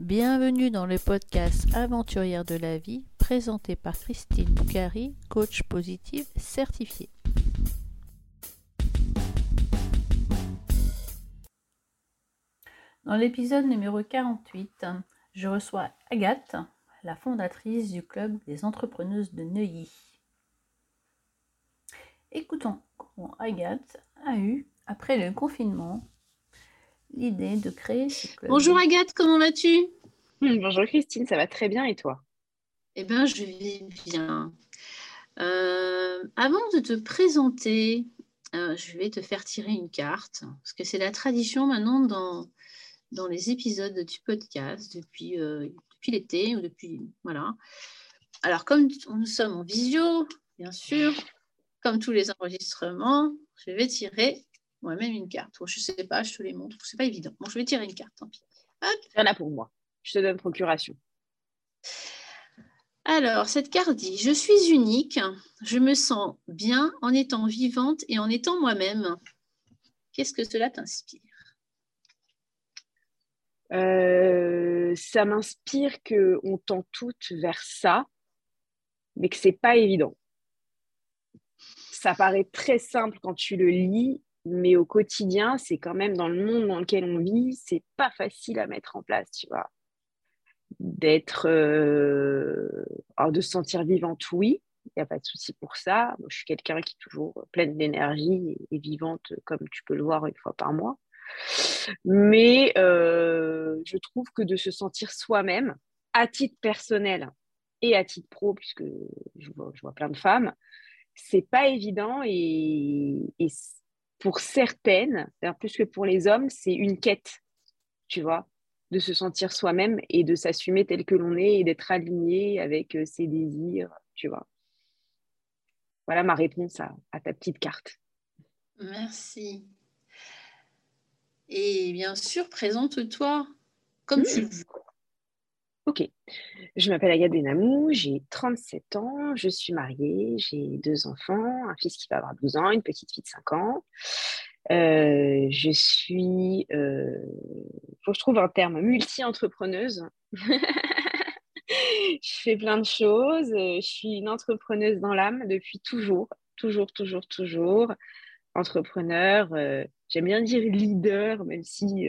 Bienvenue dans le podcast Aventurière de la vie, présenté par Christine Boucari, coach positive certifiée. Dans l'épisode numéro 48, je reçois Agathe, la fondatrice du club des entrepreneuses de Neuilly. Écoutons comment Agathe a eu, après le confinement, l'idée de créer ce club. Bonjour Agathe, comment vas-tu? Hmm, Bonjour Christine, ça va très bien et toi? Eh bien, je vais bien. Euh, avant de te présenter, euh, je vais te faire tirer une carte, parce que c'est la tradition maintenant dans, dans les épisodes du podcast depuis, euh, depuis l'été ou depuis. Voilà. Alors, comme nous sommes en visio, bien sûr, comme tous les enregistrements, je vais tirer moi-même une carte. je ne sais pas, je te les montre. C'est pas évident. Bon, je vais tirer une carte, tant pis. Il y en a pour moi. Je te donne procuration. Alors, cette carte dit Je suis unique, je me sens bien en étant vivante et en étant moi-même. Qu'est-ce que cela t'inspire? Euh, Ça m'inspire qu'on tend toutes vers ça, mais que c'est pas évident. Ça paraît très simple quand tu le lis, mais au quotidien, c'est quand même dans le monde dans lequel on vit, c'est pas facile à mettre en place, tu vois. D'être, euh, de se sentir vivante, oui, il n'y a pas de souci pour ça. Moi, je suis quelqu'un qui est toujours pleine d'énergie et, vivante, comme tu peux le voir une fois par mois. Mais euh, je trouve que de se sentir soi-même, à titre personnel et à titre pro, puisque je vois, je vois plein de femmes, c'est pas évident et, et pour certaines, plus que pour les hommes, c'est une quête, tu vois, de se sentir soi-même et de s'assumer tel que l'on est et d'être aligné avec euh, ses désirs, tu vois. Voilà ma réponse à, ta petite carte. Merci. Et bien sûr, présente-toi comme tu hmm. veux. Ok, je m'appelle Agathe Benamou, j'ai 37 ans, je suis mariée, j'ai deux enfants, un fils qui va avoir 12 ans, une petite fille de 5 ans. Euh, je suis, euh, faut que je trouve un terme, multi-entrepreneuse. je fais plein de choses, je suis une entrepreneuse dans l'âme depuis toujours, toujours, toujours, toujours. Entrepreneur, euh, j'aime bien dire leader, même si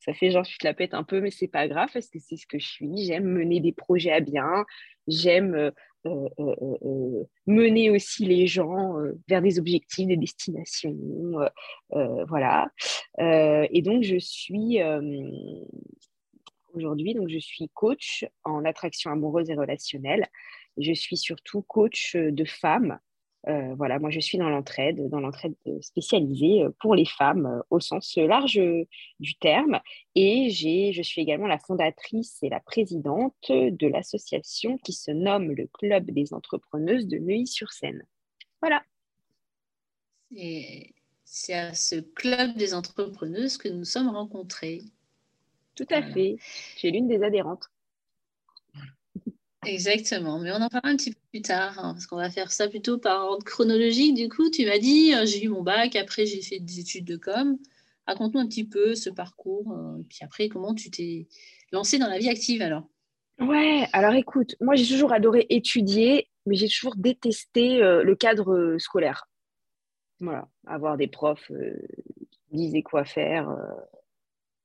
ça fait genre, tu te la pètes un peu, mais c'est pas grave parce que c'est ce que je suis. J'aime mener des projets à bien. J'aime euh, euh, euh, mener aussi les gens vers des objectifs, des destinations. voilà. et donc, je suis aujourd'hui, donc je suis coach en attraction amoureuse et relationnelle. Je suis surtout coach de femmes euh, voilà, moi je suis dans l'entraide, dans l'entraide spécialisée euh, pour les femmes euh, au sens large du terme. Et je suis également la fondatrice et la présidente de l'association qui se nomme le Club des entrepreneuses de Neuilly-sur-Seine. Voilà. C'est à ce Club des entrepreneuses que nous sommes rencontrés. Tout à fait. Es l'une des adhérentes. Exactement, mais on en parlera un petit peu plus tard, hein, parce qu'on va faire ça plutôt par ordre chronologique. Du coup, tu m'as dit, euh, j'ai eu mon bac, après j'ai fait des études de com. Raconte-nous un petit peu ce parcours, euh, et puis après, comment tu t'es lancé dans la vie active alors? Ouais, alors écoute, moi j'ai toujours adoré étudier, mais j'ai toujours détesté euh, le cadre scolaire. Voilà, avoir des profs qui disaient quoi faire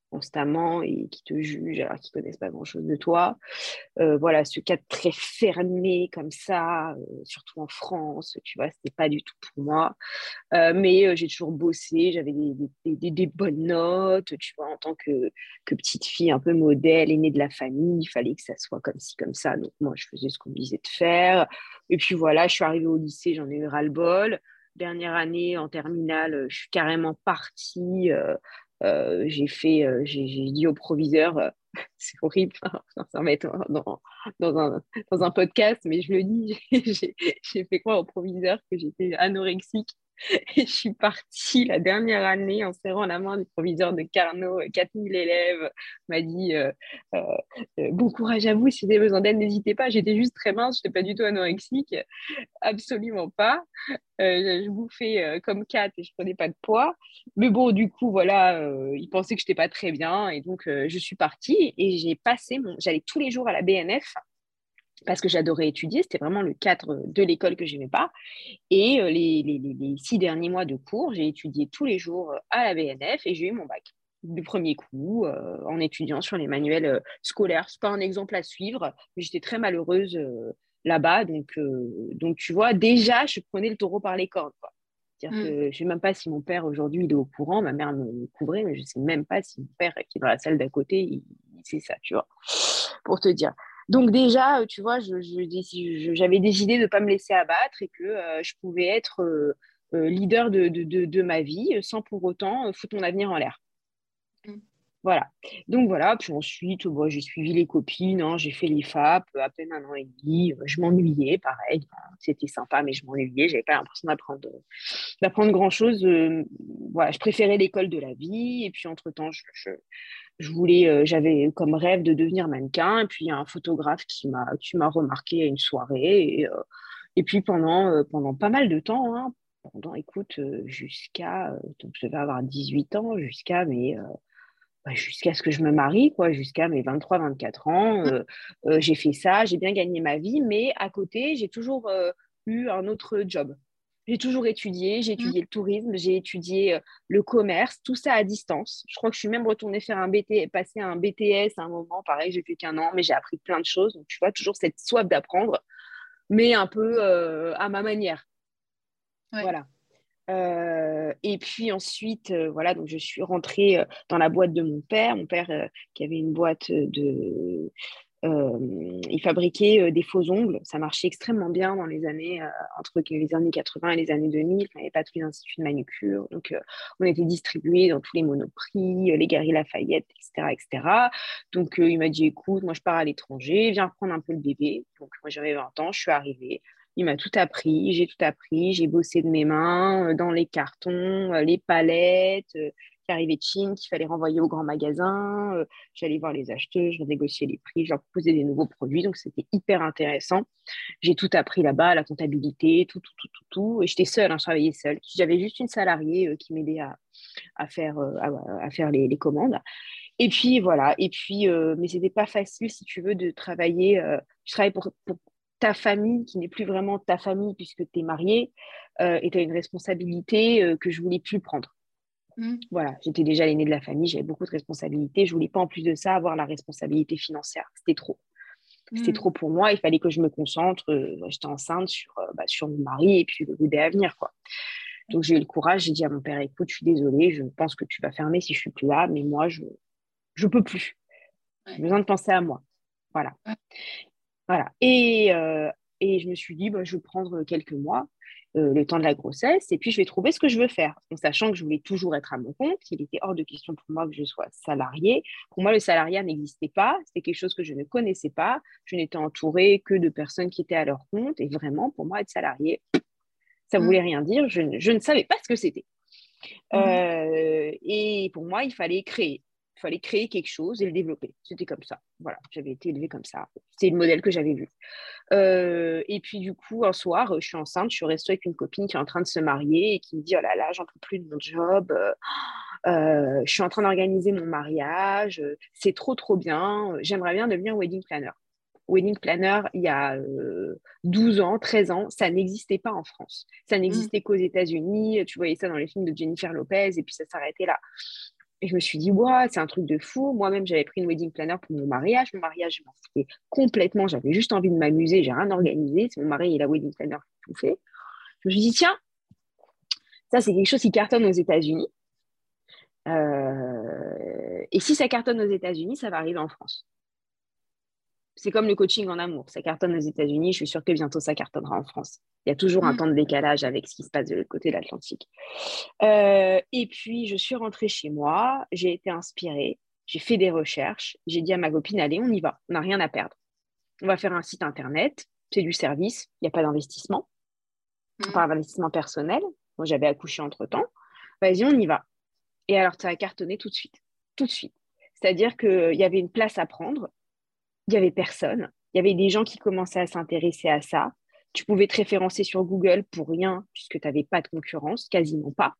constamment et qui te jugent alors qu'ils connaissent pas grand-chose de toi. Euh, voilà, ce cadre très fermé comme ça, euh, surtout en France, tu vois, c'était pas du tout pour moi. Euh, mais j'ai toujours bossé, j'avais des, des, bonnes notes, tu vois, en tant que, que petite fille un peu modèle, aînée de la famille, il fallait que ça soit comme ci, comme ça. Donc moi, je faisais ce qu'on me disait de faire. Et puis voilà, je suis arrivée au lycée, j'en ai eu ras-le-bol dernière année en terminale, je suis carrément partie j'ai fait, euh, j'ai dit au proviseur, euh, c'est horrible, ça mettre dans, dans, un, dans un podcast, mais je le dis, j'ai fait quoi au proviseur que j'étais anorexique Et je suis partie la dernière année en serrant la main du proviseur de Carnot, 4000 élèves, m'a dit bon courage à vous, si vous avez besoin d'aide, n'hésitez pas. J'étais juste très mince, je n'étais pas du tout anorexique, absolument pas. je bouffais comme 4 et je prenais pas de poids. Mais bon, du coup, voilà, ils pensaient que je n'étais pas très bien et donc je suis partie et j'ai passé mon. J'allais tous les jours à la BNF parce que j'adorais étudier, c'était vraiment le cadre de l'école que je n'aimais pas. Et euh, les, les, six derniers mois de cours, j'ai étudié tous les jours euh, à la BNF et j'ai eu mon bac du premier coup euh, en étudiant sur les manuels scolaires. Ce n'est pas un exemple à suivre, mais j'étais très malheureuse là-bas. Donc, donc, tu vois, déjà, je prenais le taureau par les cornes. Mm. je ne sais même pas si mon père aujourd'hui est au courant, ma mère me couvrait, mais je ne sais même pas si mon père qui est dans la salle d'à côté, il, il sait ça, tu vois, pour te dire. Donc déjà, euh, tu vois, j'avais décidé de ne pas me laisser abattre et que euh, je pouvais être euh, leader de, ma vie sans pour autant foutre mon avenir en l'air. Voilà. Donc voilà, puis ensuite, j'ai suivi les copines, hein, j'ai fait les FAP à peine un an et demi. Je m'ennuyais, pareil. C'était sympa, mais je m'ennuyais. J'avais pas l'impression d'apprendre, d'apprendre grand-chose. voilà, je préférais l'école de la vie. Et puis, entre-temps, je, voulais, euh, j'avais comme rêve de devenir mannequin. Et puis, il y a un photographe qui m'a, remarqué à une soirée. Et, euh, puis, pendant, euh, pendant pas mal de temps, hein, pendant, écoute, jusqu'à, donc je devais avoir 18 ans, jusqu'à mes, bah, jusqu'à ce que je me marie, quoi, jusqu'à mes 23-24 ans. j'ai fait ça, j'ai bien gagné ma vie, mais à côté, j'ai toujours eu un autre job. J'ai toujours étudié, j'ai mmh. étudié le tourisme, j'ai étudié euh, le commerce, tout ça à distance. Je crois que je suis même retournée faire un BT, passer un BTS à un moment, pareil, j'ai fait qu'un an, mais j'ai appris plein de choses. Donc, tu vois, toujours cette soif d'apprendre, mais un peu euh, à ma manière. Voilà. Euh, et puis ensuite, voilà, donc je suis rentrée dans la boîte de mon père, mon père qui avait une boîte de euh, il fabriquait euh, des faux ongles. Ça marchait extrêmement bien dans les années, euh, entre les années 80 et les années 2000. Il n'y avait pas tous les instituts de manucure. Donc, on était distribués dans tous les monoprix, les Galeries Lafayette, etc. etc. Donc, il m'a dit écoute, moi, je pars à l'étranger, viens reprendre un peu le bébé. Donc, moi, j'avais 20 ans, je suis arrivée. Il m'a tout appris, j'ai tout appris, j'ai bossé de mes mains dans les cartons, les palettes, qui arrivait de Chine, qu'il fallait renvoyer au grand magasin. Euh, j'allais voir les acheteurs, je négociais les prix, je leur proposais des nouveaux produits. Donc, c'était hyper intéressant. J'ai tout appris là-bas, la comptabilité, tout, tout, tout, tout. tout. Et j'étais seule, hein, je travaillais seule. J'avais juste une salariée euh, qui m'aidait à, à, faire, euh, à, faire les, commandes. Et puis, voilà. Et puis, mais c'était pas facile, si tu veux, de travailler. je travaillais pour ta famille, qui n'est plus vraiment ta famille puisque tu es mariée, et tu as une responsabilité que je voulais plus prendre. Mmh. Voilà, j'étais déjà l'aînée de la famille, j'avais beaucoup de responsabilités. Je voulais pas en plus de ça avoir la responsabilité financière. C'était trop. C'était mmh. trop pour moi. Il fallait que je me concentre. Euh, j'étais enceinte sur, euh, bah, sur mon mari et puis le bébé à venir. Quoi. Donc j'ai eu le courage. J'ai dit à mon père écoute, je suis désolée, je pense que tu vas fermer si je suis plus là, mais moi, je ne peux plus. J'ai besoin de penser à moi. Voilà. Voilà. Et, euh, et je me suis dit bah, je vais prendre quelques mois. Euh, le temps de la grossesse, et puis je vais trouver ce que je veux faire. En sachant que je voulais toujours être à mon compte, il était hors de question pour moi que je sois salariée. Pour moi, le salariat n'existait pas, c'était quelque chose que je ne connaissais pas. Je n'étais entourée que de personnes qui étaient à leur compte, et vraiment, pour moi, être salarié, ça ne mmh. voulait rien dire. Je, ne savais pas ce que c'était. Mmh. Euh, et pour moi, il fallait créer. Il fallait créer quelque chose et le développer. C'était comme ça. Voilà, j'avais été élevée comme ça. C'est le modèle que j'avais vu. Euh, et puis, du coup, un soir, je suis enceinte, je suis restée avec une copine qui est en train de se marier et qui me dit Oh là là, j'en peux plus de mon job. Euh, je suis en train d'organiser mon mariage. C'est trop, trop bien. J'aimerais bien devenir wedding planner. Wedding planner, il y a 12 euh, ans, 13 ans, ça n'existait pas en France. Ça mmh. n'existait qu'aux États-Unis. Tu voyais ça dans les films de Jennifer Lopez et puis ça s'arrêtait là. Et je me suis dit, ouais, c'est un truc de fou. Moi-même, j'avais pris une wedding planner pour mon mariage. Mon mariage, je m'en foutais complètement. J'avais juste envie de m'amuser. J'ai rien organisé. C'est mon mari et la wedding planner qui tout fait. Je me suis dit, tiens, ça, c'est quelque chose qui cartonne aux États-Unis. Euh, et si ça cartonne aux États-Unis, ça va arriver en France c'est comme le coaching en amour. Ça cartonne aux États-Unis, je suis sûre que bientôt ça cartonnera en France. Il y a toujours un mm. temps de décalage avec ce qui se passe de l'autre côté de l'Atlantique. Euh, et puis, je suis rentrée chez moi, j'ai été inspirée, j'ai fait des recherches, j'ai dit à ma copine, allez, on y va, on n'a rien à perdre. On va faire un site internet, c'est du service, il n'y a pas d'investissement, mm. pas d'investissement personnel. Moi, j'avais accouché entre-temps. Vas-y, on y va. Et alors, ça a cartonné tout de suite. Tout de suite. C'est-à-dire qu'il y avait une place à prendre. Il n'y avait personne. Il y avait des gens qui commençaient à s'intéresser à ça. Tu pouvais te référencer sur Google pour rien, puisque tu n'avais pas de concurrence, quasiment pas.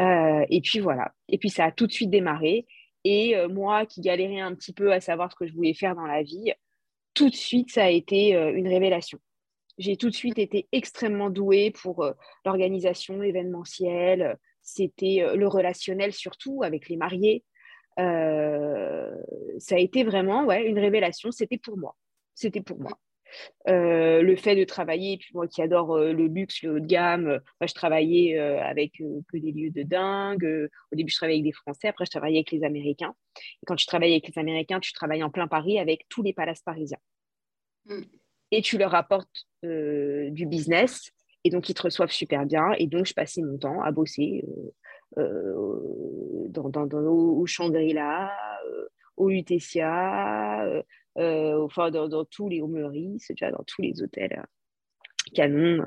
Euh, et puis voilà. Et puis ça a tout de suite démarré. Et euh, moi qui galérais un petit peu à savoir ce que je voulais faire dans la vie, tout de suite, ça a été euh, une révélation. J'ai tout de suite été extrêmement douée pour l'organisation événementielle. C'était le relationnel surtout avec les mariés. Ça a été vraiment ouais, une révélation. C'était pour moi. C'était pour moi. Euh, le fait de travailler, puis moi qui adore euh, le luxe, le haut de gamme, euh, moi je travaillais avec que des lieux de dingue. au début, je travaillais avec des Français, après, je travaillais avec les Américains. Et quand tu travailles avec les Américains, tu travailles en plein Paris avec tous les palaces parisiens. Mm. Et tu leur apportes du business, et donc ils te reçoivent super bien. Et donc, je passais mon temps à bosser dans, dans, dans, au Shangri-La, au Lutetia, euh, enfin, dans, tous les Meurice, dans tous les hôtels euh, canons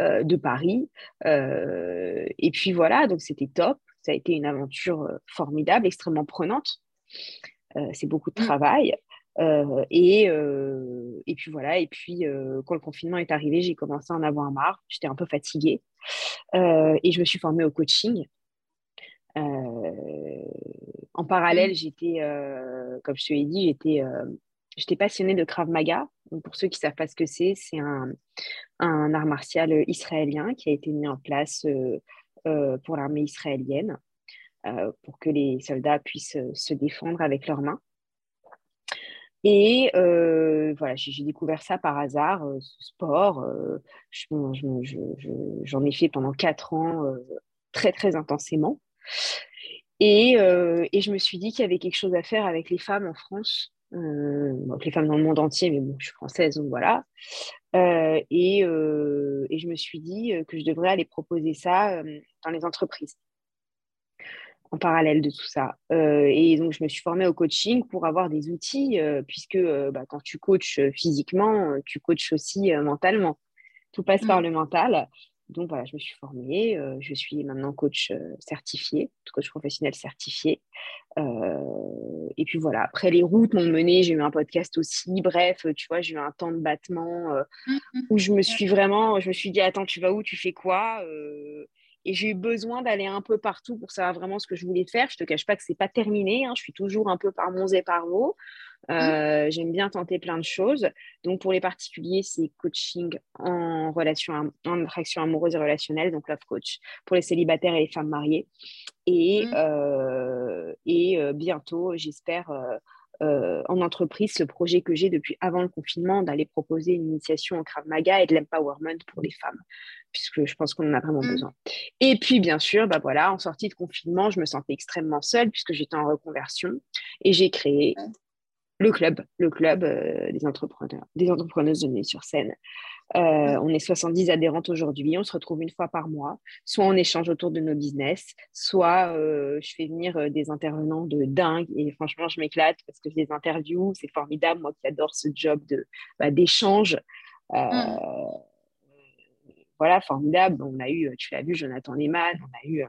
euh, de Paris. et puis voilà, donc c'était top. Ça a été une aventure formidable, extrêmement prenante. c'est beaucoup de mm. travail. et, et puis voilà, et puis quand le confinement est arrivé, j'ai commencé à en avoir marre. J'étais un peu fatiguée et je me suis formée au coaching. En parallèle, mm. j'étais, comme je te l'ai dit, j'étais J'étais passionnée de Krav Maga. pour ceux qui ne savent pas ce que c'est, c'est un, art martial israélien qui a été mis en place euh, euh, pour l'armée israélienne euh, pour que les soldats puissent se défendre avec leurs mains. Et voilà, j'ai découvert ça par hasard, ce sport. J'en ai fait pendant quatre ans très, très intensément. Et, et, je me suis dit qu'il y avait quelque chose à faire avec les femmes en France euh, les femmes dans le monde entier, mais bon, je suis française, donc voilà. Euh, et, euh, et, je me suis dit que je devrais aller proposer ça dans les entreprises en parallèle de tout ça. et donc, je me suis formée au coaching pour avoir des outils, puisque bah, quand tu coaches physiquement, tu coaches aussi mentalement. Tout passe par mmh. le mental. Donc voilà, je me suis formée, euh, je suis maintenant coach euh, certifié, coach professionnel certifié. Euh, et puis voilà, après les routes m'ont mené, j'ai eu un podcast aussi, bref, tu vois, j'ai eu un temps de battement mmh, mmh. où je me suis vraiment, je me suis dit, attends, tu vas où, tu fais quoi et j'ai eu besoin d'aller un peu partout pour savoir vraiment ce que je voulais faire. Je ne te cache pas que ce n'est pas terminé. Hein. Je suis toujours un peu par mons et par mots. Mmh. Euh, j'aime bien tenter plein de choses. Donc, pour les particuliers, c'est coaching en, relation, en attraction amoureuse et relationnelle, donc love coach, pour les célibataires et les femmes mariées. Et, mmh. euh, et euh, bientôt, j'espère, en entreprise, ce projet que j'ai depuis avant le confinement, d'aller proposer une initiation au Krav Maga et de l'empowerment pour les femmes, puisque je pense qu'on en a vraiment mmh. besoin. Et puis, bien sûr, bah voilà, en sortie de confinement, je me sentais extrêmement seule puisque j'étais en reconversion et j'ai créé le club, le club euh, des entrepreneurs, des entrepreneuses de nuit sur scène. Euh, on est 70 adhérentes aujourd'hui, on se retrouve une fois par mois, soit on échange autour de nos business, soit euh, je fais venir des intervenants de dingue et franchement je m'éclate parce que je les interviews, c'est formidable, moi qui adore ce job de, bah, d'échange. Mm. Voilà, formidable. On a eu, tu l'as vu, Jonathan Lehmann, on a eu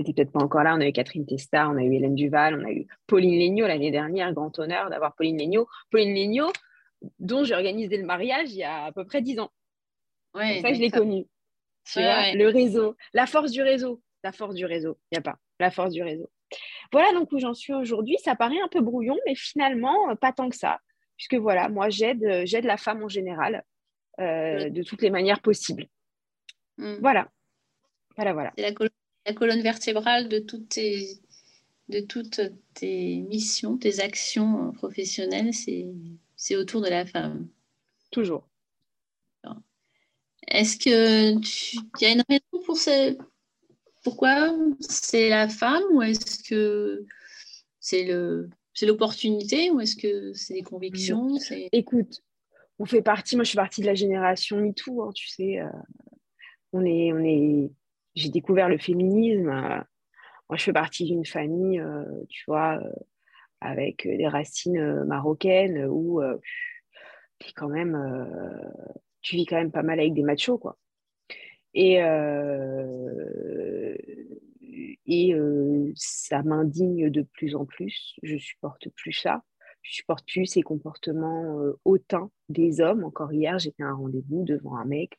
n'étais peut-être pas encore là. On a eu Catherine Testa, on a eu Hélène Duval, on a eu Pauline Legnaud l'année dernière. Grand honneur d'avoir Pauline Legnaud. Pauline Legnaud, dont j'ai organisé le mariage il y a à peu près dix ans. Ouais, ça, je l'ai connue. Tu vois, le réseau, la force du réseau. La force du réseau, il n'y a pas. La force du réseau. Voilà donc où j'en suis aujourd'hui. Ça paraît un peu brouillon, mais finalement, euh, pas tant que ça. Puisque voilà, moi, j'aide, euh, j'aide la femme en général euh, de toutes les manières possibles. Hmm. Voilà. Voilà, voilà. C'est la la colonne vertébrale de toutes tes, de toutes tes missions, tes actions professionnelles, c'est autour de la femme. Toujours. Est-ce que tu y a une raison pour ce, pourquoi c'est la femme ou est-ce que c'est le c'est l'opportunité ou est-ce que c'est des convictions Écoute, on fait partie, moi je suis partie de la génération MeToo, hein, tu sais, euh, on est on est j'ai découvert le féminisme. Euh, moi, je fais partie d'une famille, euh, tu vois, euh, avec des racines marocaines où quand même, tu vis quand même pas mal avec des machos, quoi. Et, et ça m'indigne de plus en plus. Je supporte plus ça. Je supporte plus ces comportements hautains des hommes. Encore hier, j'étais à un rendez-vous devant un mec.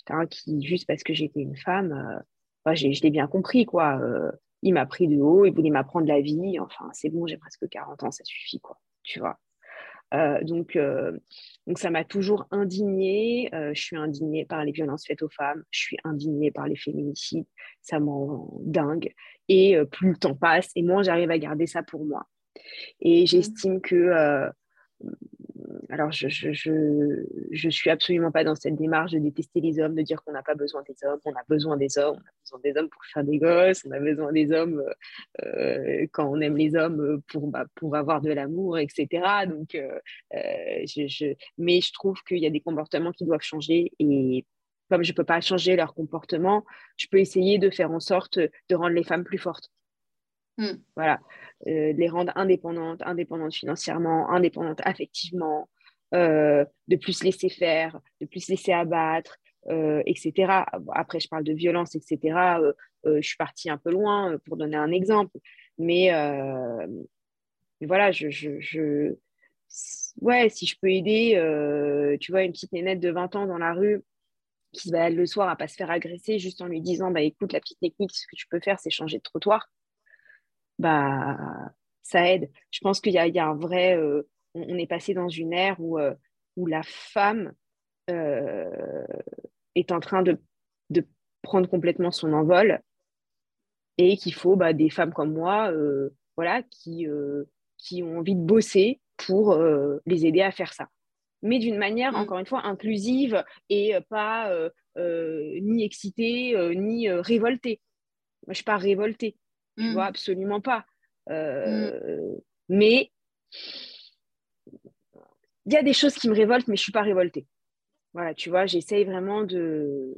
Putain, qui, juste parce que j'étais une femme, je l'ai bien compris, quoi. il m'a pris de haut, il voulait m'apprendre la vie. Enfin, c'est bon, j'ai presque 40 ans, ça suffit, quoi. Tu vois. Euh, donc, euh, donc, ça m'a toujours indignée. Euh, je suis indignée par les violences faites aux femmes. Je suis indignée par les féminicides. Ça m'en dingue. Et plus le temps passe, et moins j'arrive à garder ça pour moi. Et mmh. j'estime que alors, je, je, suis absolument pas dans cette démarche de détester les hommes, de dire qu'on n'a pas besoin des hommes. On a besoin des hommes, on a besoin des hommes pour faire des gosses, on a besoin des hommes euh, quand on aime les hommes pour, bah, pour avoir de l'amour, etc. Donc, euh, euh, je, mais je trouve qu'il y a des comportements qui doivent changer et comme je ne peux pas changer leur comportement, je peux essayer de faire en sorte de rendre les femmes plus fortes. Hmm. Voilà, euh, les rendre indépendantes, indépendantes financièrement, indépendantes affectivement, euh, de plus laisser faire, de plus laisser abattre, euh, etc. Après, je parle de violence, etc. je suis partie un peu loin pour donner un exemple, mais voilà, je, je, ouais, si je peux aider, tu vois, une petite nénette de 20 ans dans la rue qui se balade le soir à pas se faire agresser juste en lui disant bah écoute la petite technique ce que tu peux faire c'est changer de trottoir bah, ça aide. Je pense qu'il y, y, a un vrai. Euh, on, est passé dans une ère où, euh, où la femme euh, est en train de, de, prendre complètement son envol et qu'il faut bah, des femmes comme moi voilà, qui, qui ont envie de bosser pour les aider à faire ça. Mais d'une manière, mmh. encore une fois, inclusive et pas ni excitée, ni révoltée. Moi, je ne suis pas révoltée. Tu vois, mm. absolument pas. Euh, mm. Mais il y a des choses qui me révoltent, mais je ne suis pas révoltée. Voilà, tu vois, j'essaye vraiment de,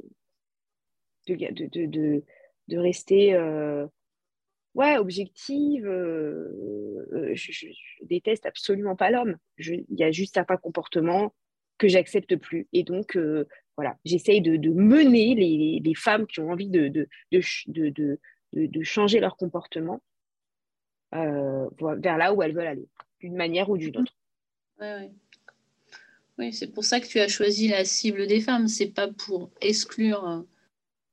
de, de, de, rester euh, ouais, objective. Euh, je, déteste absolument pas l'homme. Il y a juste certains comportements que j'accepte plus. Et donc, voilà, j'essaye de, mener les, les, femmes qui ont envie de, de, de, de, changer leur comportement euh, vers là où elles veulent aller, d'une manière ou d'une autre. Oui, c'est pour ça que tu as choisi la cible des femmes. C'est pas pour exclure euh,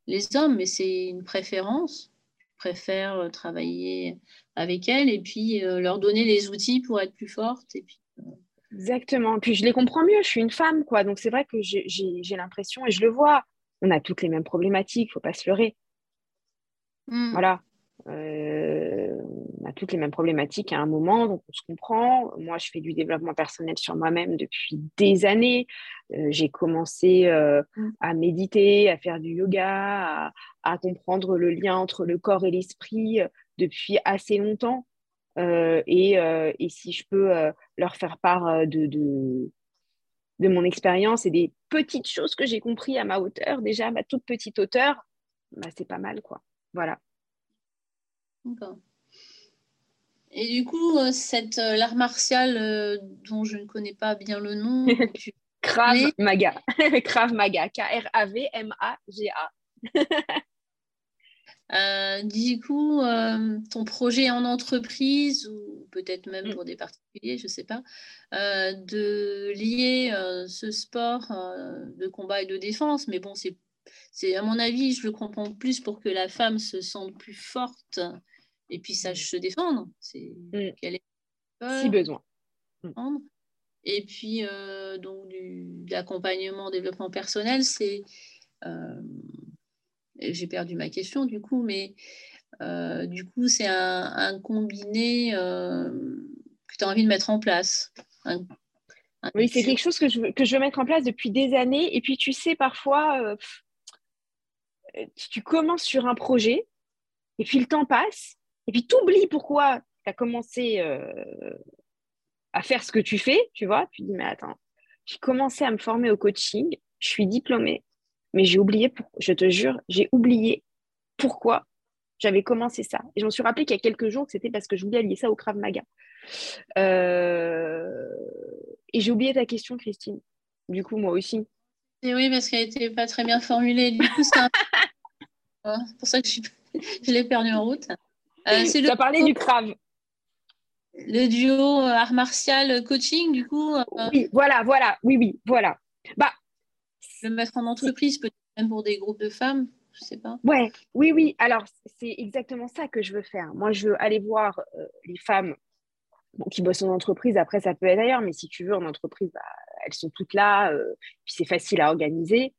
les hommes, mais c'est une préférence. Tu préfères euh, travailler avec elles et puis leur donner les outils pour être plus fortes. Et puis, Exactement. Puis je les comprends mieux. Je suis une femme, quoi. Donc c'est vrai que j'ai l'impression, et je le vois, on a toutes les mêmes problématiques, faut pas se leurrer. Mm. Voilà. Euh, on a toutes les mêmes problématiques à un moment, donc on se comprend. Moi, je fais du développement personnel sur moi-même depuis des années. Euh, j'ai commencé euh, mm. à méditer, à faire du yoga, à, comprendre le lien entre le corps et l'esprit depuis assez longtemps. Et, et, si je peux leur faire part de, de, de mon expérience et des petites choses que j'ai compris à ma hauteur, déjà à ma toute petite hauteur, bah, c'est pas mal, quoi. Voilà. Et du coup, euh, cette euh, l'art martial euh, dont je ne connais pas bien le nom. Krav Maga. Krav Maga. K-R-A-V-M-A-G-A. du coup, ton projet en entreprise, ou peut-être même mm. pour des particuliers, je ne sais pas, de lier ce sport de combat et de défense, mais bon, c'est c'est à mon avis, je le comprends plus pour que la femme se sente plus forte et puis sache se défendre. C'est mm. qu'elle si besoin. Mm. Et puis euh, donc du l'accompagnement développement personnel, c'est euh, j'ai perdu ma question du coup, mais euh, du coup c'est un, combiné que tu as envie de mettre en place. oui, c'est quelque chose que je, veux, que je veux mettre en place depuis des années. Et puis, tu sais, parfois, tu commences sur un projet, et puis le temps passe, et puis tu oublies pourquoi tu as commencé euh, à faire ce que tu fais, tu vois. Tu dis, mais attends, j'ai commencé à me former au coaching, je suis diplômée, mais j'ai oublié, je te jure, j'ai oublié pourquoi j'avais commencé ça. Et je me suis rappelé qu'il y a quelques jours que c'était parce que je voulais allier ça au Krav Maga. Euh, et j'ai oublié ta question, Christine. Du coup, moi aussi. Et oui, parce qu'elle n'était pas très bien formulée. Du coup, c'est pour ça que je, je l'ai perdu en route. Euh, c'est le... parlé du crave. Le duo euh, art martial coaching, du coup. Euh, oui, voilà, voilà. Oui, oui, voilà. Bah, le mettre en entreprise, peut-être même pour des groupes de femmes, je sais pas. Ouais, oui, oui. Alors, c'est exactement ça que je veux faire. Moi, je veux aller voir les femmes qui bossent en entreprise. Après, ça peut être ailleurs, mais si tu veux, en entreprise, bah, elles sont toutes là. puis c'est facile à organiser.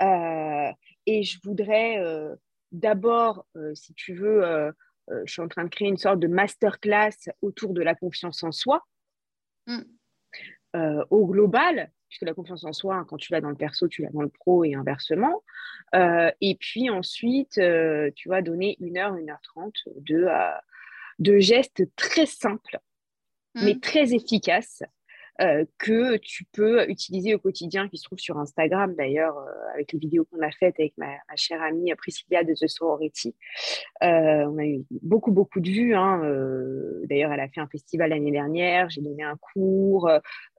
et je voudrais d'abord, si tu veux, euh, je suis en train de créer une sorte de masterclass autour de la confiance en soi. Mm. Euh, au global, puisque la confiance en soi, quand tu l'as dans le perso, tu l'as dans le pro et inversement. Euh, et puis ensuite, tu vas donner une heure, une heure trente de, de gestes très simples, mais mm. très efficaces euh, que tu peux utiliser au quotidien, qui se trouve sur Instagram d'ailleurs, euh, avec les vidéos qu'on a faites avec ma, chère amie Priscilla de The Sorority. Euh, on a eu beaucoup, beaucoup de vues. Hein, d'ailleurs, elle a fait un festival l'année dernière, j'ai donné un cours.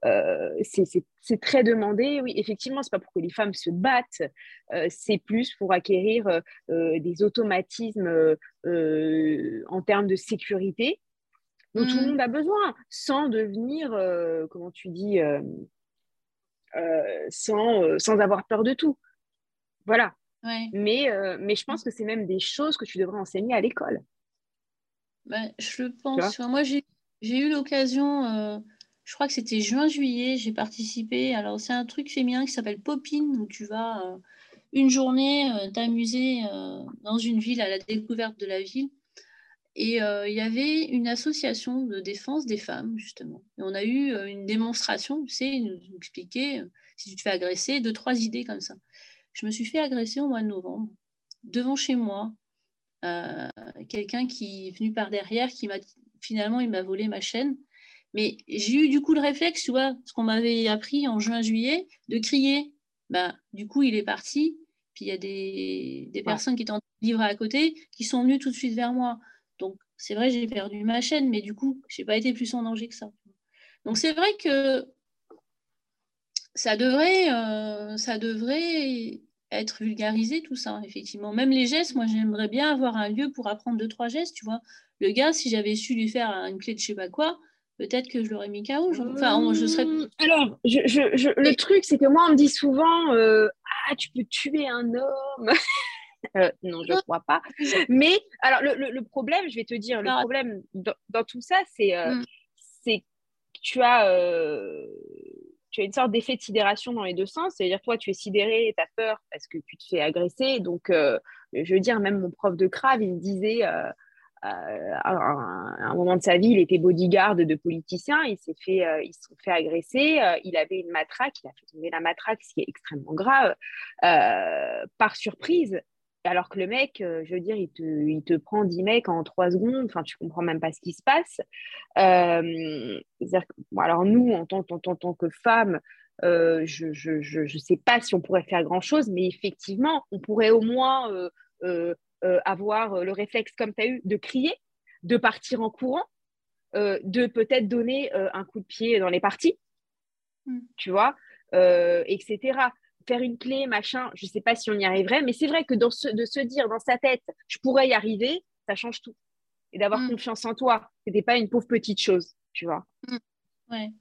c'est très demandé. Oui, effectivement, c'est pas pour que les femmes se battent, c'est plus pour acquérir des automatismes en termes de sécurité dont tout le mmh. monde a besoin, sans devenir, euh, comment tu dis, euh, euh, sans, sans avoir peur de tout. Voilà. Mais, mais je pense que c'est même des choses que tu devrais enseigner à l'école. Ben, je pense. moi, j'ai eu l'occasion, je crois que c'était juin-juillet, j'ai participé. Alors, c'est un truc féminin qui s'appelle Popine, où tu vas une journée t'amuser dans une ville à la découverte de la ville. Et euh, il y avait une association de défense des femmes, justement. Et on a eu euh, une démonstration, tu sais, ils nous expliquaient, euh, si tu te fais agresser, deux, trois idées comme ça. Je me suis fait agresser au mois de novembre, devant chez moi, quelqu'un qui est venu par derrière, qui m'a finalement, il m'a volé ma chaîne. Mais j'ai eu du coup le réflexe, tu vois, ce qu'on m'avait appris en juin-juillet, de crier. Bah, du coup, il est parti. Puis il y a des, des personnes qui étaient en livre à côté qui sont venues tout de suite vers moi. Donc, c'est vrai, j'ai perdu ma chaîne, mais du coup, je n'ai pas été plus en danger que ça. Donc, c'est vrai que ça devrait, euh, ça devrait être vulgarisé, tout ça, effectivement. Même les gestes, moi, j'aimerais bien avoir un lieu pour apprendre deux, trois gestes, tu vois. Le gars, si j'avais su lui faire une clé de je sais pas quoi, peut-être que je l'aurais mis KO. Enfin, je serais. Mmh, alors, le truc, c'est que moi, on me dit souvent euh, Ah, tu peux tuer un homme Euh, non, je ne crois pas. Mais alors, le, problème, je vais te dire, le problème dans, tout ça, c'est euh, mm. que tu as, euh, tu as une sorte d'effet de sidération dans les deux sens. C'est-à-dire, toi, tu es sidéré, tu as peur parce que tu te fais agresser. Donc, je veux dire, même mon prof de crave, il me disait. à un, moment de sa vie, il était bodyguard de politiciens, il s'est fait, ils se sont fait agresser, il avait une matraque, il a fait tomber la matraque, ce qui est extrêmement grave, par surprise alors que le mec, euh, je veux dire, il te, il te prend 10 mecs en 3 secondes, enfin, tu comprends même pas ce qui se passe. Euh, alors nous, en tant, en, tant que femmes, euh, je ne je, je, sais pas si on pourrait faire grand-chose, mais effectivement, on pourrait au moins avoir le réflexe, comme tu as eu, de crier, de partir en courant, de peut-être donner un coup de pied dans les parties, mm. tu vois, etc faire une clé, machin, je ne sais pas si on y arriverait, mais c'est vrai que dans ce, de se dire dans sa tête, je pourrais y arriver, ça change tout. Et d'avoir mm. confiance en toi, ce n'était pas une pauvre petite chose, tu vois. Mm. Ouais.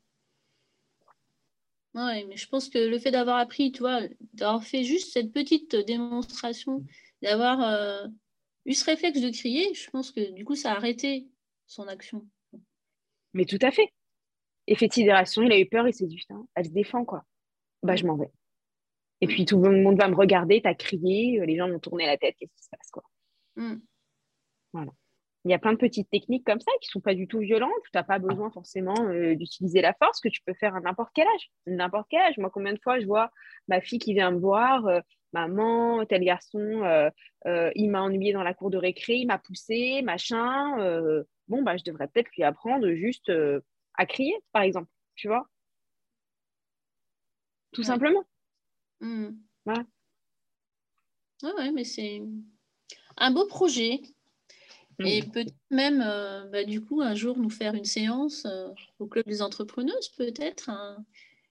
Ouais, mais je pense que le fait d'avoir appris, tu vois, d'avoir fait juste cette petite démonstration, d'avoir euh, eu ce réflexe de crier, je pense que du coup, ça a arrêté son action. Mais tout à fait. Effet de sidération, il a eu peur, il s'est dit, putain, elle se défend, quoi. Bah, je m'en vais. Et puis tout le monde va me regarder, t'as crié, euh, les gens vont tourner la tête, qu'est-ce qui se passe quoi mm. Voilà. Il y a plein de petites techniques comme ça qui ne sont pas du tout violentes. Tu n'as pas besoin forcément euh, d'utiliser la force que tu peux faire à n'importe quel âge. N'importe quel âge. Moi, combien de fois je vois ma fille qui vient me voir, euh, maman, tel garçon, il m'a ennuyé dans la cour de récré, il m'a poussé, machin. bon, bah, je devrais peut-être lui apprendre juste à crier, par exemple. Tu vois? Tout simplement. Mmh. Ouais. mais c'est un beau projet. Mmh. Et peut-être même, euh, bah, du coup, un jour nous faire une séance euh, au Club des entrepreneuses, peut-être.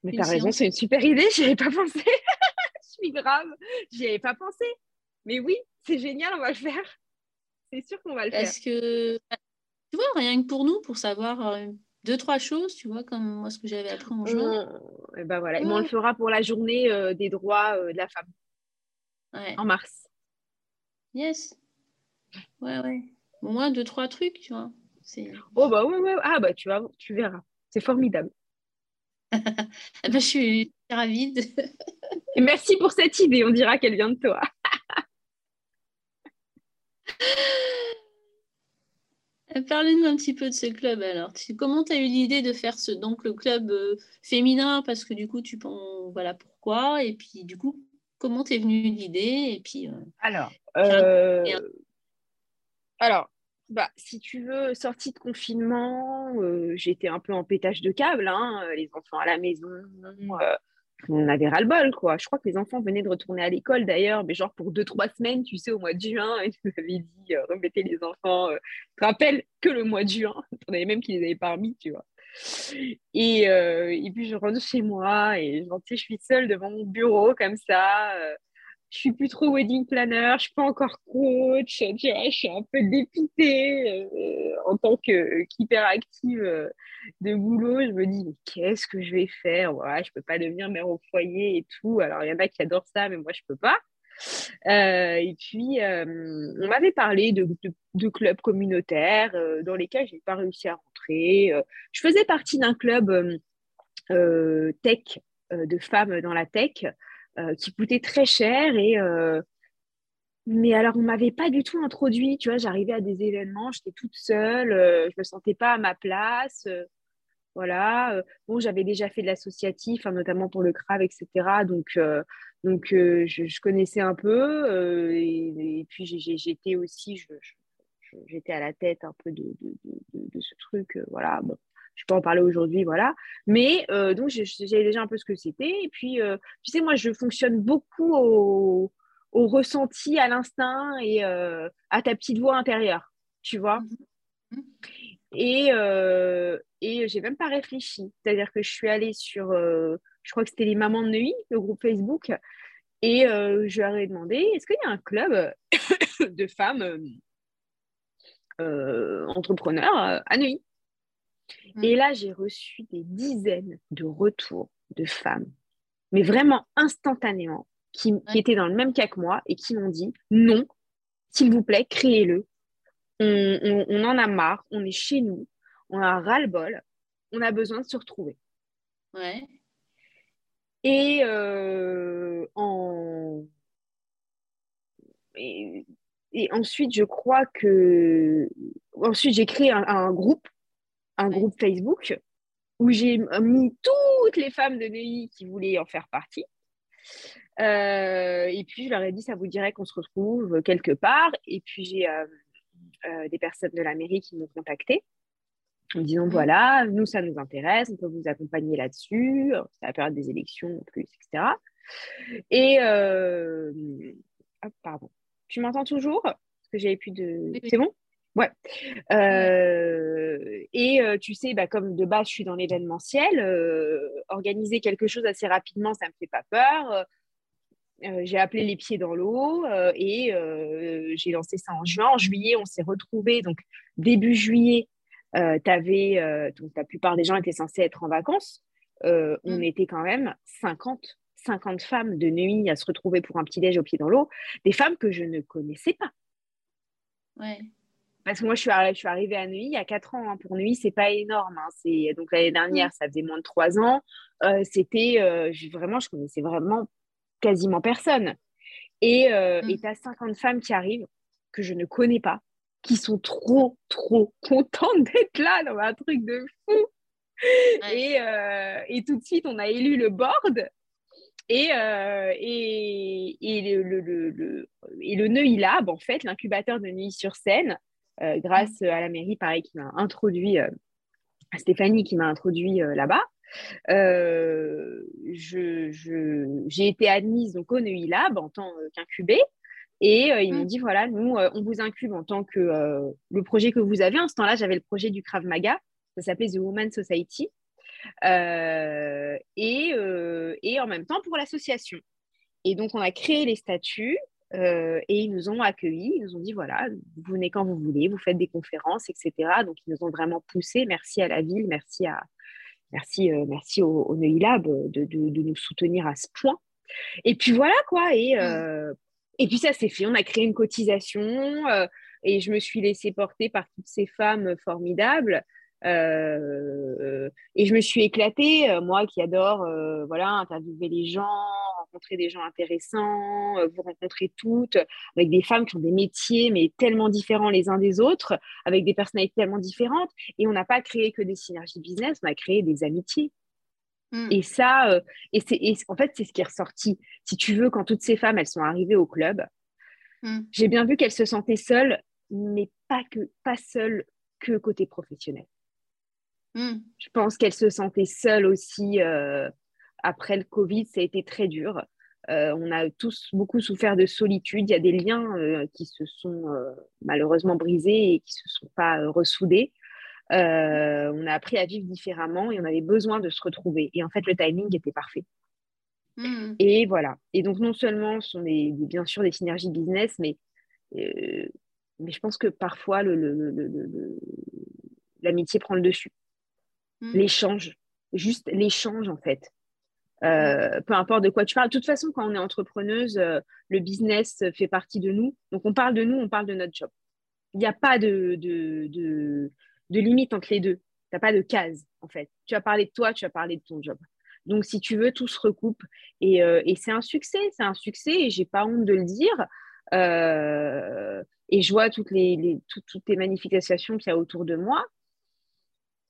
mais tu as raison, c'est une super idée, je n'y avais pas pensé. suis grave. J'y avais pas pensé. Mais oui, c'est génial, on va le faire. C'est sûr qu'on va le faire. Est-ce que, tu vois, rien que pour nous, pour savoir euh, deux, trois choses, tu vois, comme moi, ce que j'avais appris en juin. et eh ben voilà. on le fera pour la journée euh, des droits euh, de la femme. En mars. Yes. Ouais, ouais. Au moins deux, trois trucs, tu vois. Oh, bah ouais, ouais. Ah, bah tu, vas, tu verras. C'est formidable. Ben, je suis ravie. Et merci pour cette idée. On dira qu'elle vient de toi. Parlez-nous un petit peu de ce club alors. Comment tu as eu l'idée de faire ce, donc, le club euh, féminin? Parce que du coup, tu penses, voilà pourquoi? Et puis, du coup, comment t'es venue l'idée? Et puis, euh, alors, euh, alors bah, si tu veux, sortie de confinement, j'étais un peu en pétage de câble, hein, les enfants à la maison, on avait ras-le-bol, quoi. Je crois que les enfants venaient de retourner à l'école d'ailleurs, mais genre pour deux, trois semaines, tu sais, au mois de juin, tu nous avais dit, euh, remettez les enfants. Euh. Je te rappelle que le mois de juin, on avait même qui les avait pas remis, tu vois. Et, euh, et puis je rentre chez moi et genre, tu sais, je suis seule devant mon bureau comme ça je suis plus trop wedding planner, je suis pas encore coach, je suis un peu dépitée euh, en tant qu'hyperactive euh, de boulot. Je me dis, mais qu'est-ce que je vais faire? Voilà, Je peux pas devenir mère au foyer et tout. Alors, il y en a qui adorent ça, mais moi, je peux pas. Euh, et puis, on m'avait parlé de, de, clubs communautaires dans lesquels je n'ai pas réussi à rentrer. je faisais partie d'un club tech, de femmes dans la tech. Euh, qui coûtait très cher et euh, mais alors, on m'avait pas du tout introduit, tu vois, j'arrivais à des événements, j'étais toute seule, euh, je me sentais pas à ma place, voilà. bon, j'avais déjà fait de l'associatif, hein, notamment pour le CRAV, etc. Donc, donc je, connaissais un peu, et, puis j'étais aussi, j'étais à la tête un peu de, ce truc, voilà. Je peux en parler aujourd'hui, voilà. Mais euh, donc, j'ai déjà un peu ce que c'était. Et puis, euh, tu sais, moi, je fonctionne beaucoup au, ressenti, à l'instinct et euh, à ta petite voix intérieure, tu vois. Mm-hmm. Et, et j'ai même pas réfléchi. C'est-à-dire que je suis allée sur, je crois que c'était les mamans de Neuilly, le groupe Facebook, et je leur ai demandé, est-ce qu'il y a un club de femmes entrepreneurs à Neuilly? Et mm. là, j'ai reçu des dizaines de retours de femmes, mais vraiment instantanément, qui, étaient dans le même cas que moi et qui m'ont dit non, s'il vous plaît, créez-le. On, en a marre, on est chez nous, on a ras-le-bol, on a besoin de se retrouver. Ouais. Et, euh, en... et, ensuite, je crois que. Ensuite, j'ai créé un groupe un groupe Facebook où j'ai mis toutes les femmes de Neuilly qui voulaient en faire partie. Euh, et puis, je leur ai dit, ça vous dirait qu'on se retrouve quelque part. Et puis, j'ai euh, euh, des personnes de la mairie qui m'ont contacté en disant, voilà, nous, ça nous intéresse, on peut vous accompagner là-dessus. C'est la période des élections en plus, etc. Et, pardon, tu m'entends toujours? Parce que j'avais plus de... C'est bon? Ouais. Euh, et euh, tu sais, bah, comme de base, je suis dans l'événementiel, euh, organiser quelque chose assez rapidement, ça ne me fait pas peur. j'ai appelé les pieds dans l'eau et j'ai lancé ça en juin. En juillet, on s'est retrouvés. Donc, début juillet, avais, donc, la plupart des gens étaient censés être en vacances. On mmh. était quand même 50, 50 femmes de nuit à se retrouver pour un petit-déj au pied dans l'eau. Des femmes que je ne connaissais pas. Ouais. Parce que moi, je suis, je suis arrivée à Neuilly il y a 4 ans. Hein. Pour Neuilly, c'est pas énorme. Hein. C'est, donc l'année dernière, mm. ça faisait moins de 3 ans. Euh, c'était euh, vraiment, je connaissais vraiment quasiment personne. Et euh, mm. tu as 50 femmes qui arrivent, que je ne connais pas, qui sont trop, trop contentes d'être là dans un truc de fou. Et, euh, et, tout de suite, on a élu le board. Et, et, et, le, le, le, et le Neuilly Lab, en fait, l'incubateur de Neuilly-sur-Seine, euh, grâce à la mairie, pareil, qui m'a introduit, euh, Stéphanie qui m'a introduit euh, là-bas. j'ai été admise donc, au NEI Lab en tant qu'incubée. Et ils m'ont mm. dit, voilà, nous, on vous incube en tant que le projet que vous avez. En ce temps-là, j'avais le projet du Krav Maga. Ça s'appelait The Woman Society. et, et, en même temps pour l'association. Et donc, on a créé les statuts euh, et ils nous ont accueillis. Ils nous ont dit voilà, vous venez quand vous voulez, vous faites des conférences, etc. Donc, ils nous ont vraiment poussé. Merci à la ville, merci, à, merci, euh, merci au, au Lab de, de, de, nous soutenir à ce point. Et puis voilà quoi. Et, euh, et puis ça s'est fait. On a créé une cotisation et je me suis laissée porter par toutes ces femmes formidables. Euh, et je me suis éclatée, euh, moi qui adore euh, voilà, interviewer les gens, rencontrer des gens intéressants, vous rencontrer toutes, avec des femmes qui ont des métiers mais tellement différents les uns des autres, avec des personnalités tellement différentes. Et on n'a pas créé que des synergies business, on a créé des amitiés. Hmm. Et ça, et c'est, en fait, c'est ce qui est ressorti. Si tu veux, quand toutes ces femmes, elles sont arrivées au club, hmm. j'ai bien vu qu'elles se sentaient seules, mais pas que pas seules que côté professionnel. Hmm. Je pense qu'elle se sentait seule aussi euh, après le Covid. Ça a été très dur. Euh, on a tous beaucoup souffert de solitude. Il y a des liens euh, qui se sont malheureusement brisés et qui ne se sont pas ressoudés. on a appris à vivre différemment et on avait besoin de se retrouver. Et en fait, le timing était parfait. Hmm. Et voilà. Et donc, non seulement ce sont des, bien sûr des synergies business, mais, mais je pense que parfois, l'amitié prend le dessus. Mm. l'échange, juste l'échange en fait. Euh, peu importe de quoi tu parles. De toute façon, quand on est entrepreneuse, euh, le business fait partie de nous. Donc, on parle de nous, on parle de notre job. Il n'y a pas de, de, de, limite entre les deux. Tu n'as pas de case, en fait. Tu as parlé de toi, tu as parlé de ton job. Donc, si tu veux, tout se recoupe. Et, euh, et c'est un succès, c'est un succès, et j'ai pas honte de le dire. et je vois toutes les, les toutes les manifestations qu'il y a autour de moi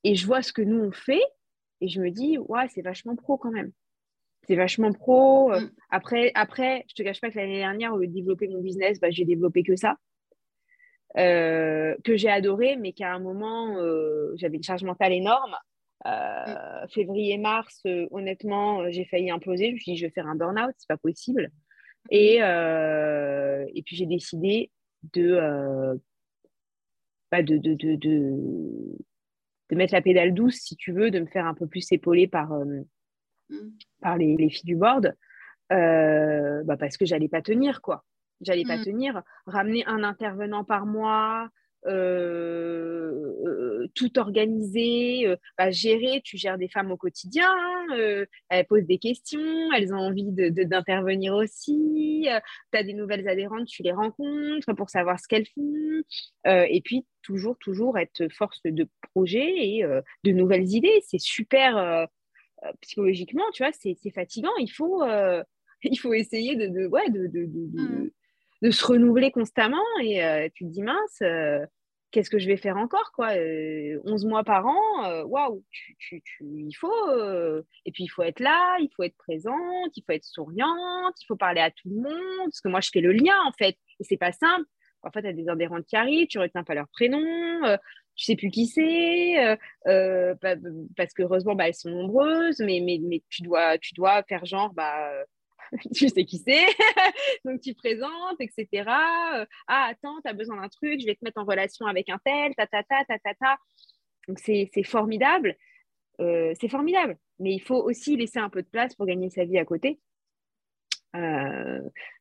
et je vois ce que nous on fait et je me dis ouais c'est vachement pro quand même c'est vachement pro mm. après après je te cache pas que l'année dernière au lieu de développer mon business bah, j'ai développé que ça euh, que j'ai adoré mais qu'à un moment euh, j'avais une charge mentale énorme euh, mm. février mars honnêtement j'ai failli imploser je me suis dit je vais faire un burn out c'est pas possible mm. et et puis j'ai décidé de, bah, de, de, de de mettre la pédale douce, si tu veux, de me faire un peu plus épauler par, euh, mm. par les, filles du board, euh, bah parce que j'allais pas tenir, quoi. J'allais pas mm. tenir. Ramener un intervenant par mois, euh, tout organiser, bah, gérer, tu gères des femmes au quotidien, elles posent des questions, elles ont envie d'intervenir de, aussi, tu as des nouvelles adhérentes, tu les rencontres pour savoir ce qu'elles font, et puis toujours, toujours être force de projet et euh, de nouvelles idées. C'est super euh, euh, psychologiquement, tu vois, c'est fatigant. Il faut, il faut essayer de, de ouais, de, mmh. De, se renouveler constamment et tu te dis, mince, qu'est-ce que je vais faire encore quoi 11 mois par an, waouh, tu, tu, il faut. et puis, il faut être là, il faut être présente, il faut être souriante, il faut parler à tout le monde, parce que moi, je fais le lien, en fait. Et c'est pas simple en fait, tu as des adhérentes qui arrivent, tu retiens pas leur prénom, euh, tu sais plus qui c'est, euh, euh, parce que heureusement, bah, elles sont nombreuses, mais, mais, mais tu, dois, tu dois faire genre, bah, tu sais qui c'est, donc tu présentes, etc. ah, attends, tu as besoin d'un truc, je vais te mettre en relation avec un tel, ta, ta, ta, ta, ta. Donc, c'est formidable. c'est formidable, mais il faut aussi laisser un peu de place pour gagner sa vie à côté. Euh,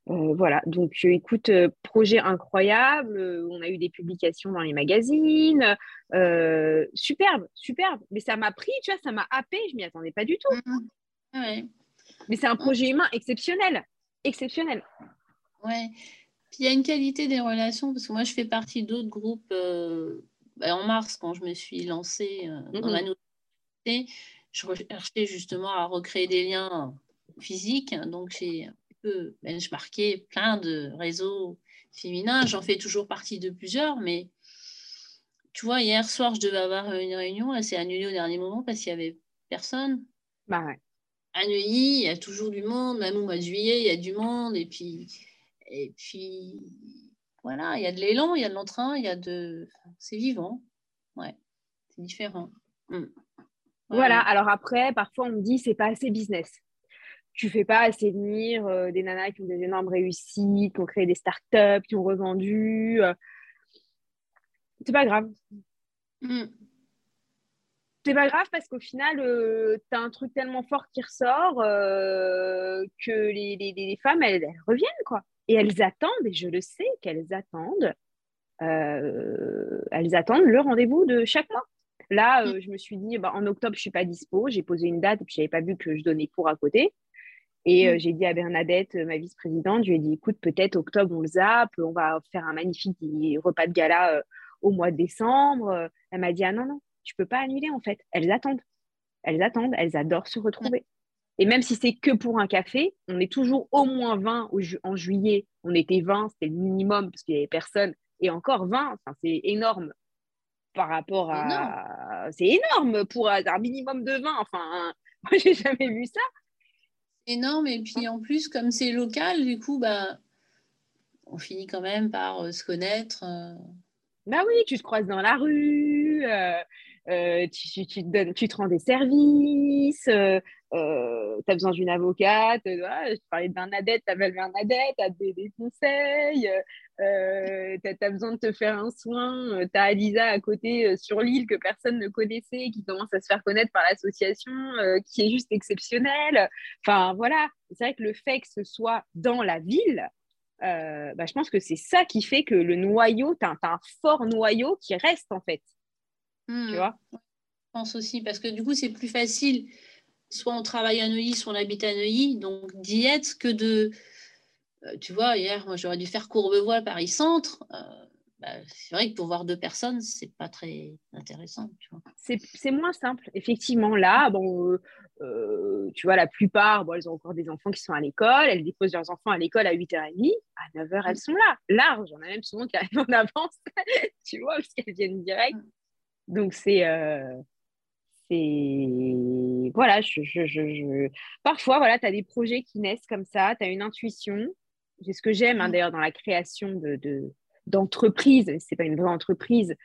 euh, voilà, donc euh, écoute, projet incroyable, on a eu des publications dans les magazines, superbe, superbe, mais ça m'a pris, tu vois, ça m'a happé, je m'y attendais pas du tout. Mmh. Mais c'est un projet humain exceptionnel, exceptionnel. Ouais. Puis il y a une qualité des relations, parce que moi je fais partie d'autres groupes. Bah, en mars, quand je me suis lancée dans mmh. la nouvelle je recherchais justement à recréer des liens physiques. Donc j'ai peu benchmarker plein de réseaux féminins. J'en fais toujours partie de plusieurs, mais tu vois, hier soir, je devais avoir une réunion, elle s'est annulée au dernier moment parce qu'il n'y avait personne. Bah ouais. À Neuilly, il y a toujours du monde, même au mois de juillet, il y a du monde, et puis, et puis voilà, il y a de l'élan, il y a de l'entrain, il y a de. C'est vivant. Ouais, c'est différent. Mm. Voilà, alors après, parfois on me dit c'est pas assez business tu fais pas assez venir euh, des nanas qui ont des énormes réussites, qui ont créé des startups, qui ont revendu. Euh. C'est pas grave. Mm. C'est pas grave parce qu'au final, euh, tu as un truc tellement fort qui ressort euh, que les, les, les, femmes, elles, reviennent, quoi. Et elles attendent, et je le sais qu'elles attendent, euh, elles attendent le rendez-vous de chaque mois. Là, mm. je me suis dit, bah, en octobre, je suis pas dispo. J'ai posé une date et puis je n'avais pas vu que je donnais cours à côté. Et mm. j'ai dit à Bernadette, ma vice-présidente, je lui ai dit, écoute, peut-être octobre, on le zappe, on va faire un magnifique repas de gala au mois de décembre. Elle m'a dit, ah non, non, tu peux pas annuler en fait. Elles attendent. Elles attendent, elles adorent se retrouver. Et même si c'est que pour un café, on est toujours au moins 20 en juillet. On était 20, c'était le minimum parce qu'il n'y avait personne. Et encore 20, c'est énorme par rapport à. C'est énorme pour un minimum de 20. Enfin, moi, j'ai jamais vu ça. Énorme. Et puis en plus, comme c'est local, du coup, bah, on finit quand même par euh, se connaître. Euh. Bah oui, tu te croises dans la rue. Euh, euh, tu, te rends des services, euh, euh tu as besoin d'une avocate, euh, je parlais de Bernadette, tu appelles Bernadette, tu as des, des conseils, tu as, besoin de te faire un soin, tu as Alisa à côté sur l'île que personne ne connaissait, qui commence à se faire connaître par l'association, qui est juste exceptionnelle. Enfin voilà, c'est vrai que le fait que ce soit dans la ville, bah, je pense que c'est ça qui fait que le noyau, tu as, un fort noyau qui reste en fait. Tu hmm. vois Je pense aussi, parce que du coup, c'est plus facile. Soit on travaille à Neuilly, soit on habite à Neuilly. Donc, d'y être que de. Euh, tu vois, hier, moi, j'aurais dû faire Courbevoie Paris-Centre. Euh, bah, c'est vrai que pour voir deux personnes, c'est pas très intéressant. C'est moins simple. Effectivement, là, bon, euh, tu vois, la plupart, bon, elles ont encore des enfants qui sont à l'école. Elles déposent leurs enfants à l'école à 8h30. À 9h, elles sont là. Large. On a même souvent qui arrivent en avance, tu vois, parce qu'elles viennent direct. Donc, c'est. Euh, voilà, je, je, je, parfois, voilà, tu as des projets qui naissent comme ça, tu as une intuition. C'est ce que j'aime hein, mm. d'ailleurs dans la création de, d'entreprise, de, c'est pas une vraie entreprise,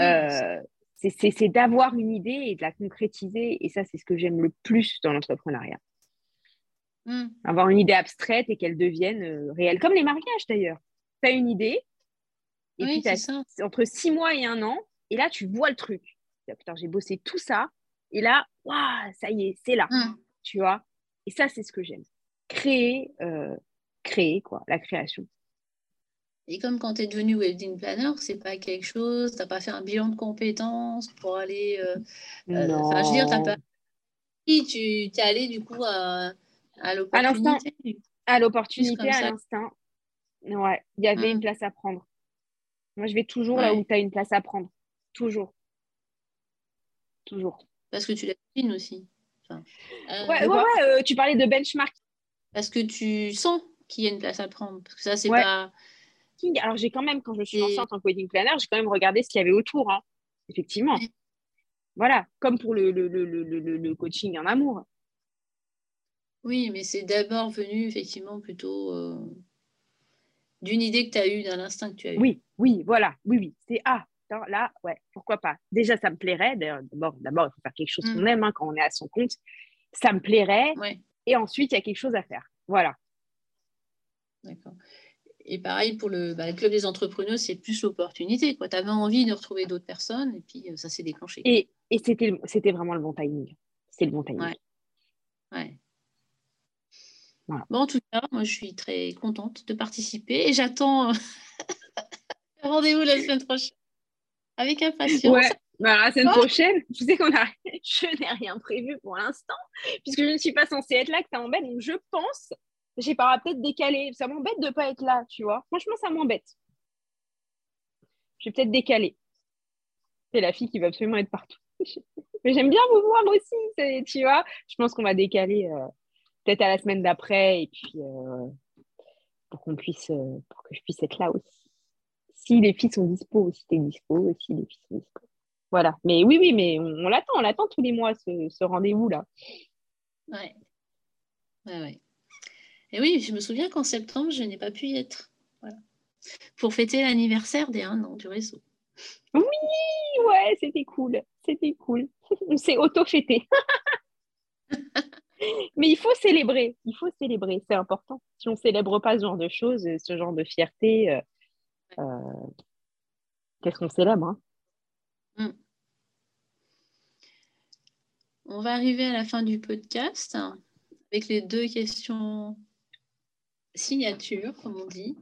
euh, c'est, d'avoir une idée et de la concrétiser. Et ça, c'est ce que j'aime le plus dans l'entrepreneuriat. Mm. Avoir une idée abstraite et qu'elle devienne euh, réelle, comme les mariages d'ailleurs. Tu as une idée, et puis entre six mois et un an, et là, tu vois le truc. Putain, j'ai bossé tout ça. Et là, waouh, ça y est, c'est là. Mm. Tu vois? Et ça, c'est ce que j'aime. Créer, euh, créer, quoi, la création. Et comme quand tu es devenu wedding planner, c'est pas quelque chose, tu n'as pas fait un bilan de compétences pour aller. Euh, euh, enfin, je veux dire, tu pas. Tu es allé du coup à, à l'opportunité. À l'opportunité, à l'instant. Ouais, il y avait une mm. place à prendre. Moi, je vais toujours là où tu as une place à prendre. Toujours. Toujours. Parce que tu l'as aussi. Euh, ouais, ouais, euh, tu parlais de benchmark. Parce que tu sens qu'il y a une place à prendre. Parce que ça, c'est pas. Alors, j'ai quand même, quand je suis lancée en tant que wedding planner, j'ai quand même regardé ce qu'il y avait autour. Hein. Effectivement. Voilà, comme pour le, le, le, le, coaching en amour. Oui, mais c'est d'abord venu effectivement plutôt euh, d'une idée que tu as eue, d'un instinct que tu as eu. Oui, oui, voilà, oui, oui. C'est ah, là, ouais, pourquoi pas. Déjà, ça me plairait. D'abord, d'abord, il faut faire quelque chose qu'on mm. aime hein, quand on est à son compte. Ça me plairait. Et ensuite, il y a quelque chose à faire. Voilà. D'accord. Et pareil pour le, bah, club des entrepreneurs, c'est plus l'opportunité. Tu avais envie de retrouver d'autres personnes et puis euh, ça s'est déclenché. Et, et c'était, c'était vraiment le bon timing. C'est le bon timing. Ouais. ouais. Bon, en tout cas, moi, je suis très contente de participer et j'attends rendez-vous la semaine prochaine. Avec impatience. Ouais. Bah, la semaine oh. prochaine, tu sais qu'on a... je n'ai rien prévu pour l'instant, puisque je ne suis pas censée être là, que ça m'embête. Donc, je pense, j'ai pas peut-être décaler. Ça m'embête de ne pas être là, tu vois. Franchement, ça m'embête. Je vais peut-être décaler. C'est la fille qui va absolument être partout. Mais j'aime bien vous voir aussi, tu vois. Je pense qu'on va décaler euh, peut-être à la semaine d'après, et puis euh, pour qu'on puisse, euh, pour que je puisse être là aussi si les filles sont dispo, aussi t'es dispo, et si les filles sont dispo. Voilà. Mais oui, oui, mais on, l'attend, on l'attend tous les mois, ce, rendez-vous-là. Ouais. Ouais, ouais. Et oui, je me souviens qu'en septembre, je n'ai pas pu y être. Voilà. Pour fêter l'anniversaire des un an du réseau. Oui, ouais, c'était cool. C'était cool. On s'est auto-fêté. Mais il faut célébrer. Il faut célébrer. C'est important. Si on ne célèbre pas ce genre de choses, ce genre de fierté, euh, qu'est-ce qu'on célèbre hein? mm. on va arriver à la fin du podcast avec les deux questions signature, comme on dit.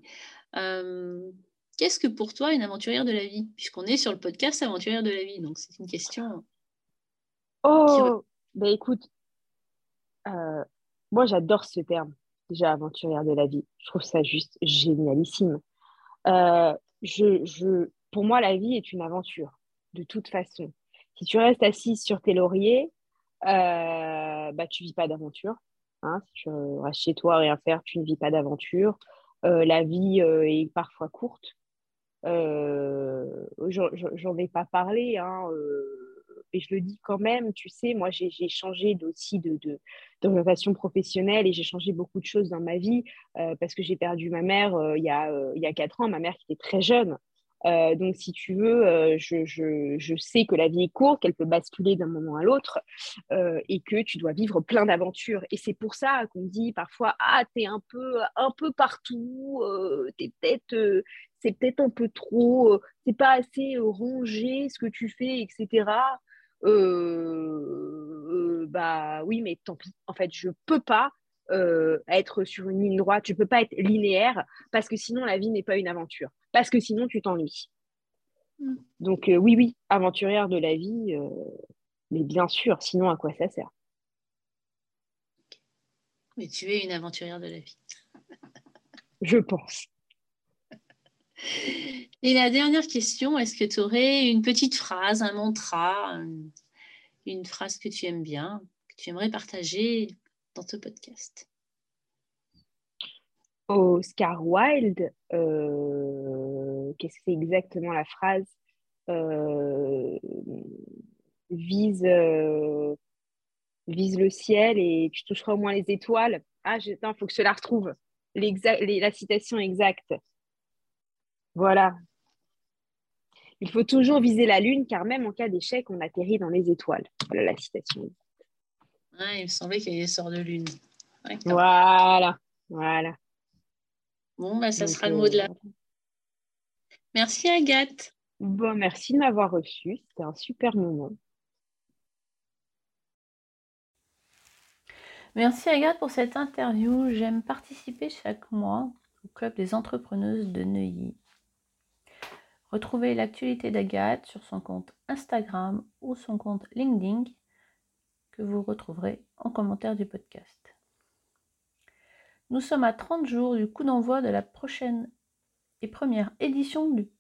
Euh, qu'est-ce que pour toi une aventurière de la vie? Puisqu'on est sur le podcast Aventurière de la vie, donc c'est une question. Oh, ben écoute, euh, moi j'adore ce terme, déjà aventurière de la vie. Je trouve ça juste génialissime. Euh, je, pour moi, la vie est une aventure, de toute façon. Si tu restes assise sur tes lauriers, euh, bah, tu vis pas d'aventure. Hein. Si tu restes chez toi à rien faire, tu ne vis pas d'aventure. Euh, la vie euh, est parfois courte. J'en ai pas parlé, hein, et je le dis quand même, tu sais, moi j'ai changé aussi de, de, d'orientation professionnelle et j'ai changé beaucoup de choses dans ma vie parce que j'ai perdu ma mère il, y a, il y a quatre ans, ma mère qui était très jeune. Euh, donc, si tu veux, euh, je, je, je, sais que la vie est courte, qu'elle peut basculer d'un moment à l'autre euh, et que tu dois vivre plein d'aventures. Et c'est pour ça qu'on dit parfois Ah, t'es un peu, un peu partout, t'es peut-être, c'est peut-être un peu trop, c'est pas assez rongé ce que tu fais, etc. bah oui, mais tant pis. En fait, je peux pas euh, être sur une ligne droite, tu peux pas être linéaire parce que sinon la vie n'est pas une aventure, parce que sinon tu t'ennuies. Mm. Donc euh, oui, oui, aventurière de la vie, euh, mais bien sûr, sinon à quoi ça sert? Mais tu es une aventurière de la vie. Je pense. Et la dernière question, est-ce que tu aurais une petite phrase, un mantra, une phrase que tu aimes bien, que tu aimerais partager dans ce podcast? Oscar Wilde, euh, qu'est-ce que c'est exactement la phrase? Euh, vise, euh, vise le ciel et tu toucheras au moins les étoiles. Ah, il faut que je la retrouve. la citation exacte. Voilà. Il faut toujours viser la lune car même en cas d'échec, on atterrit dans les étoiles. Voilà la citation il me semblait qu'il y avait des sorts de lune. Voilà, voilà. Bon, bah, ça sera le mot de la. Merci Agathe. Bon, merci de m'avoir reçu. C'était un super moment. Merci Agathe pour cette interview. J'aime participer chaque mois au Club des entrepreneuses de Neuilly. Retrouvez l'actualité d'Agathe sur son compte Instagram ou son compte LinkedIn que vous retrouverez en commentaire du podcast. Nous sommes à 30 jours du coup d'envoi de la prochaine et première édition du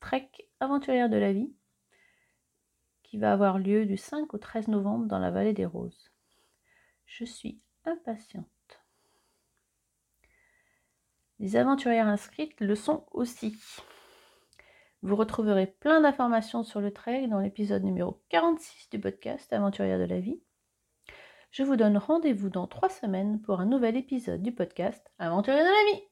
Trek Aventurière de la Vie qui va avoir lieu du 5 au 13 novembre dans la vallée des Roses. Je suis impatiente. Les aventurières inscrites le sont aussi. Vous retrouverez plein d'informations sur le trek dans l'épisode numéro 46 du podcast Aventurière de la vie. Je vous donne rendez-vous dans trois semaines pour un nouvel épisode du podcast Aventurière de la vie.